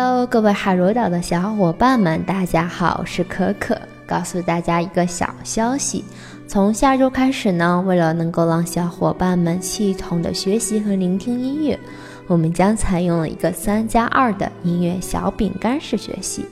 Hello，各位海螺岛的小伙伴们，大家好，我是可可。告诉大家一个小消息，从下周开始呢，为了能够让小伙伴们系统的学习和聆听音乐，我们将采用了一个三加二的音乐小饼干式学习。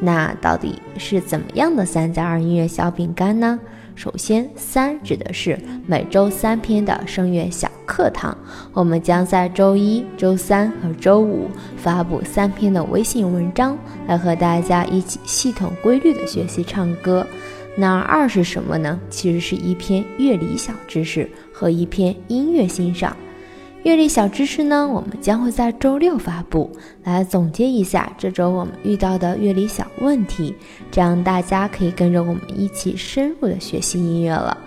那到底是怎么样的三加二音乐小饼干呢？首先，三指的是每周三篇的声乐小课堂，我们将在周一、周三和周五发布三篇的微信文章，来和大家一起系统规律的学习唱歌。那二是什么呢？其实是一篇乐理小知识和一篇音乐欣赏。乐理小知识呢，我们将会在周六发布，来总结一下这周我们遇到的乐理小问题，这样大家可以跟着我们一起深入的学习音乐了。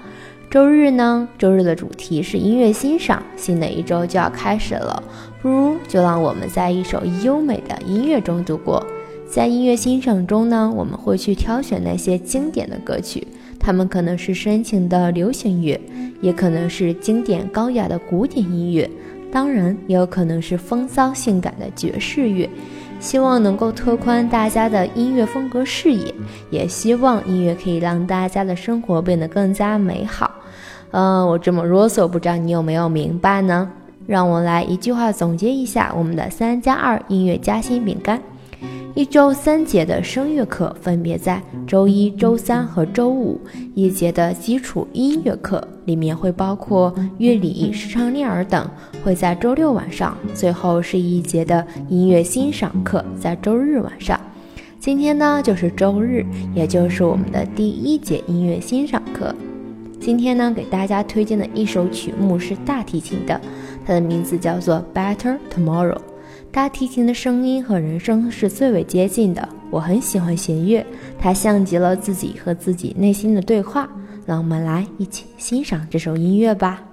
周日呢，周日的主题是音乐欣赏，新的一周就要开始了，不如就让我们在一首优美的音乐中度过。在音乐欣赏中呢，我们会去挑选那些经典的歌曲。它们可能是深情的流行乐，也可能是经典高雅的古典音乐，当然也有可能是风骚性感的爵士乐。希望能够拓宽大家的音乐风格视野，也希望音乐可以让大家的生活变得更加美好。嗯，我这么啰嗦，不知道你有没有明白呢？让我来一句话总结一下我们的三加二音乐夹心饼干。一周三节的声乐课分别在周一、周三和周五。一节的基础音乐课里面会包括乐理、视唱练耳等，会在周六晚上。最后是一节的音乐欣赏课，在周日晚上。今天呢就是周日，也就是我们的第一节音乐欣赏课。今天呢给大家推荐的一首曲目是大提琴的，它的名字叫做《Better Tomorrow》。大提琴的声音和人声是最为接近的，我很喜欢弦乐，它像极了自己和自己内心的对话。让我们来一起欣赏这首音乐吧。